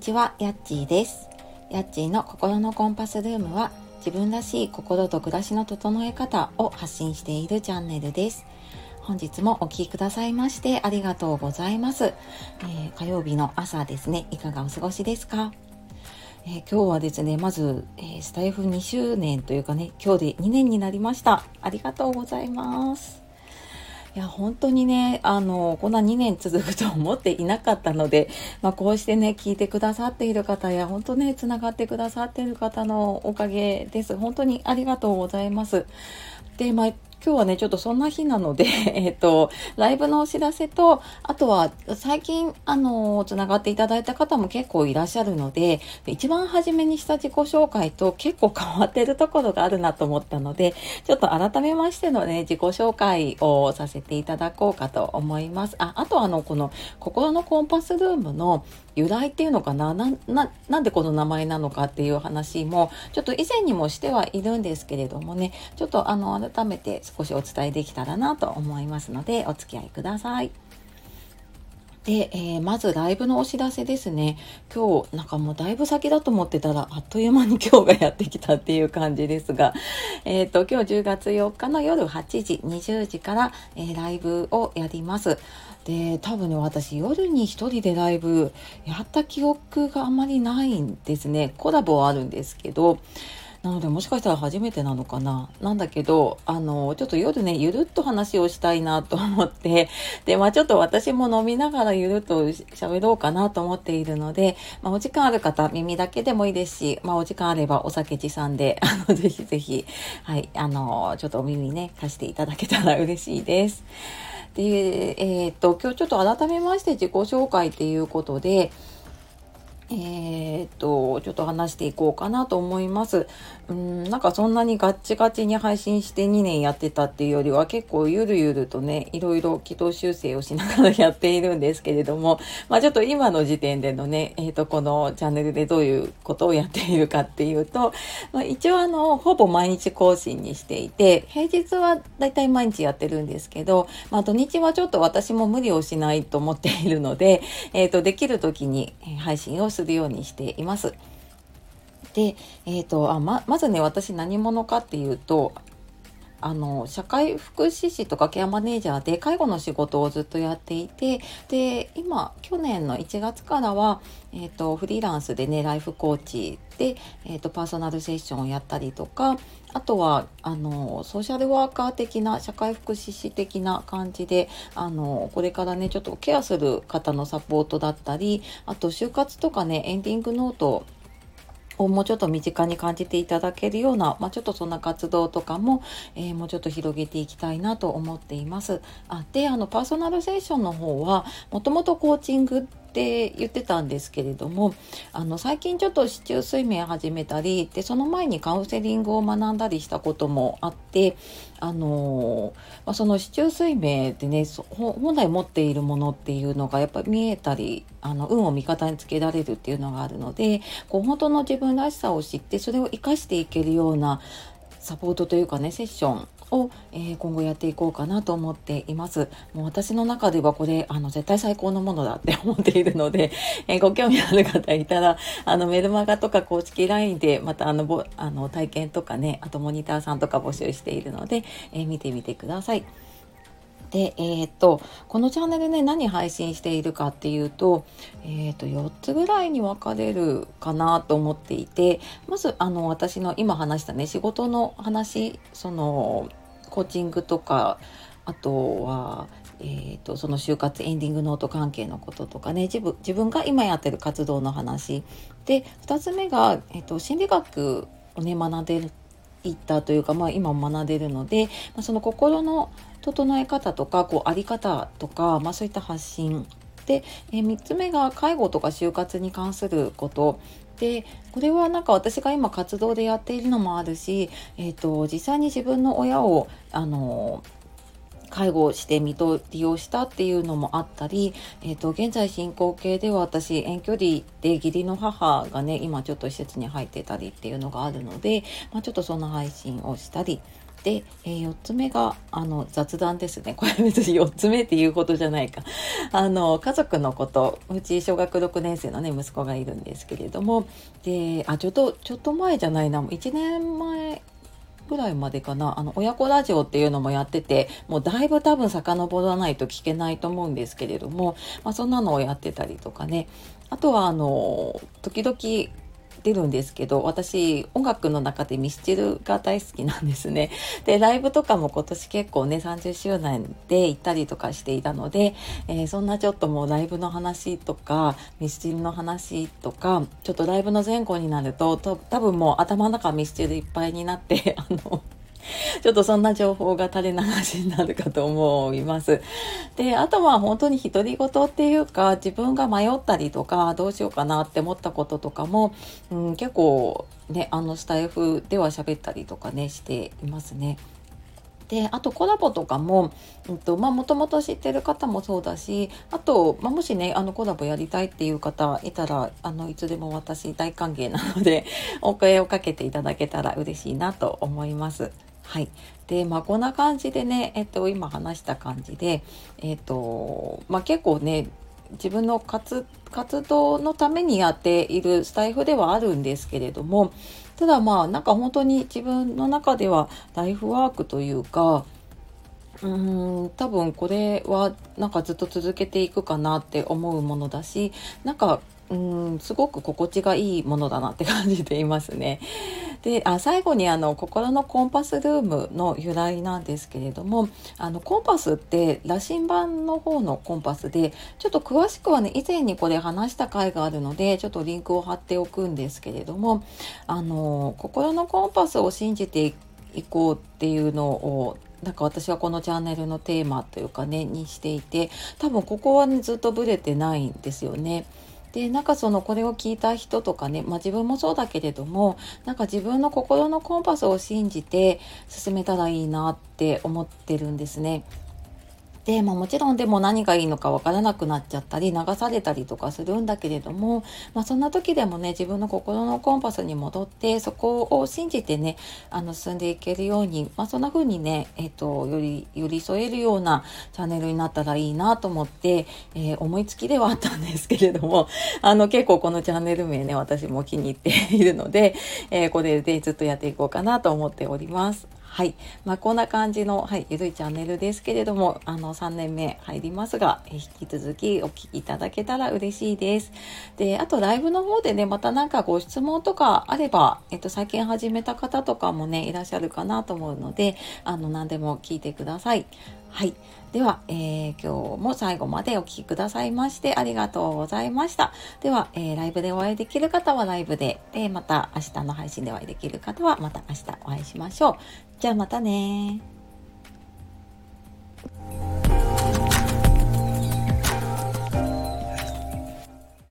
ちは、やっちーです。やっちーの心のコンパスルームは、自分らしい心と暮らしの整え方を発信しているチャンネルです。本日もお聴きくださいましてありがとうございます、えー火曜日の朝ですね、いかがお過ごしですか？えー今日はですね、まず、えースタイフ2周年というかね、今日で2年になりました。ありがとうございます。いや、本当にね、あの、こんな2年続くと思っていなかったので、まあ、こうしてね、聞いてくださっている方や、本当ね、つながってくださっている方のおかげです。本当にありがとうございます。で、まあ、今日はね、ちょっとそんな日なので、えっと、ライブのお知らせと、あとは、最近、あの、つながっていただいた方も結構いらっしゃるので、一番初めにした自己紹介と結構変わってるところがあるなと思ったので、ちょっと改めましてのね、自己紹介をさせていただこうかと思います。あ、あとあの、この、心のコンパスルームの由来っていうのかな、な、な、なんでこの名前なのかっていう話も、ちょっと以前にもしてはいるんですけれどもね、ちょっとあの、改めて少しお伝えできたらなと思いますので、お付き合いください。で、えーまずライブのお知らせですね。今日、なんかもうだいぶ先だと思ってたら、あっという間に今日がやってきたっていう感じですが、えっ、と、今日10月4日の夜8時、20時から、えーライブをやります。で、多分ね、私夜に一人でライブやった記憶があまりないんですね。コラボはあるんですけど、なのでもしかしたら初めてなのかな？なんだけど、あの、ちょっと夜ね、ゆるっと話をしたいなと思って、で、まあちょっと私も飲みながらゆるっと喋ろうかなと思っているので、まあお時間ある方、耳だけでもいいですし、まあお時間あればお酒持参で、あの、ぜひぜひ、はい、あの、ちょっとお耳ね、貸していただけたら嬉しいです。で、えーっと、今日ちょっと改めまして自己紹介っていうことで、えーっと、ちょっと話していこうかなと思います。うん、なんかそんなにガッチガチに配信して2年やってたっていうよりは結構ゆるゆるとね、いろいろ軌道修正をしながらやっているんですけれども、まあちょっと今の時点でのね、えーと、このチャンネルでどういうことをやっているかっていうと、まあ、一応あの、ほぼ毎日更新にしていて、平日はだいたい毎日やってるんですけど、まあ土日はちょっと私も無理をしないと思っているので、えーと、できる時に配信をするようにしています。で、えーとあままずね私何者かっていうとあの社会福祉士とかケアマネージャーで介護の仕事をずっとやっていてで今去年の1月からは、えー、とフリーランスでねライフコーチで、えー、とパーソナルセッションをやったりとかあとはあのソーシャルワーカー的な社会福祉士的な感じであのこれからねちょっとケアする方のサポートだったりあと就活とかねエンディングノートをもうちょっと身近に感じていただけるような、まあ、ちょっとそんな活動とかも、えーもうちょっと広げていきたいなと思っています。あであのパーソナルセッションの方はもともとコーチングって言ってたんですけれどもあの最近ちょっと市中睡眠始めたりでその前にカウンセリングを学んだりしたこともあってあのま、その市中睡眠ってね本来持っているものっていうのがやっぱり見えたりあの運を味方につけられるっていうのがあるのでこう本当の自分らしさを知ってそれを生かしていけるようなサポートというかねセッションを、えー今後やっていこうかなと思っています。もう私の中ではこれあの絶対最高のものだって 思っているので、えーご興味ある方いたらあのメルマガとか公式 LINE でまたあのぼあの体験とかねあとモニターさんとか募集しているので、えー見てみてください。で、えーっと、このチャンネルね、何配信しているかっていうと、えーっと、4つぐらいに分かれるかなと思っていて、まず、あの、私の今話したね、仕事の話、その、コーチングとか、あとは、えー、とその就活エンディングノート関係のこととかね自分自分が今やってる活動の話。で2つ目が、えー、と心理学をね学んでいったというか、まあ、今も学んでるので、まあ、その心の整え方とかこうあり方とか、まあ、そういった発信で、え3つ目が介護とか就活に関すること。でこれはなんか私が今活動でやっているのもあるし、えー、と実際に自分の親をあの介護して見取りをしたっていうのもあったり、えー、と現在進行形では私遠距離で義理の母がね今ちょっと施設に入ってたりっていうのがあるので、まあ、ちょっとそんな配信をしたりで、えー、4つ目があの雑談ですね。これ別に4つ目っていうことじゃないか。あの家族のことうち小学6年生のね息子がいるんですけれども。であちょっとちょっと前じゃないな。1年前ぐらいまでかな。あの親子ラジオっていうのもやっててもうだいぶ多分遡らないと聞けないと思うんですけれども、まあ、そんなのをやってたりとかね。あとはあの時々出るんですけど私音楽の中でミスチルが大好きなんですね。でライブとかも今年結構ね30周年で行ったりとかしていたので、えー、そんなちょっともうライブの話とかミスチルの話とかちょっとライブの前後になると多分もう頭の中ミスチルいっぱいになって あのちょっとそんな情報が垂れ流しになるかと思います。で、あとは本当に独り言っていうか、自分が迷ったりとか、どうしようかなって思ったこととかも、うん、結構ね、あのスタイフでは喋ったりとかね、していますね。であとコラボとかももともと知ってる方もそうだしあと、まあ、もしねあのコラボやりたいっていう方いたらあのいつでも私大歓迎なのでお声をかけていただけたら嬉しいなと思います。はい。で、まあ、こんな感じでね、えっと、今話した感じで、えっと、まあ、結構ね、自分の活活動のためにやっているスタイフではあるんですけれども、ただまあ、なんか本当に自分の中ではライフワークというか、うーん多分これはなんかずっと続けていくかなって思うものだしなんかうんすごく心地がいいものだなって感じていますね。であ最後にあの心のコンパスルームの由来なんですけれどもあのコンパスって羅針盤の方のコンパスでちょっと詳しくはね以前にこれ話した回があるのでちょっとリンクを貼っておくんですけれどもあの心のコンパスを信じていこうっていうのをなんか私はこのチャンネルのテーマというかねにしていて多分ここはねずっとブレてないんですよね。でなんかそのこれを聞いた人とかね、まあ、自分もそうだけれどもなんか自分の心のコンパスを信じて進めたらいいなって思ってるんですね。で、まあ、もちろんでも何がいいのかわからなくなっちゃったり流されたりとかするんだけれども、まあ、そんな時でもね自分の心のコンパスに戻ってそこを信じてねあの進んでいけるように、まあ、そんな風にね、えっ、とより寄り添えるようなチャンネルになったらいいなと思って、えー、思いつきではあったんですけれども あの結構このチャンネル名ね私も気に入っているので、えー、これでずっとやっていこうかなと思っております。はい。まあ、こんな感じの、はい、ゆるいチャンネルですけれども、あの、3年目入りますが、引き続きお聞きいただけたら嬉しいです。で、あとライブの方でね、またなんかご質問とかあれば、えっと、最近始めた方とかもね、いらっしゃるかなと思うので、あの、何でも聞いてください。はい。では、えー、今日も最後までお聴きくださいましてありがとうございました。では、えー、ライブでお会いできる方はライブで、で、また明日の配信でお会いできる方はまた明日お会いしましょう。じゃあまたね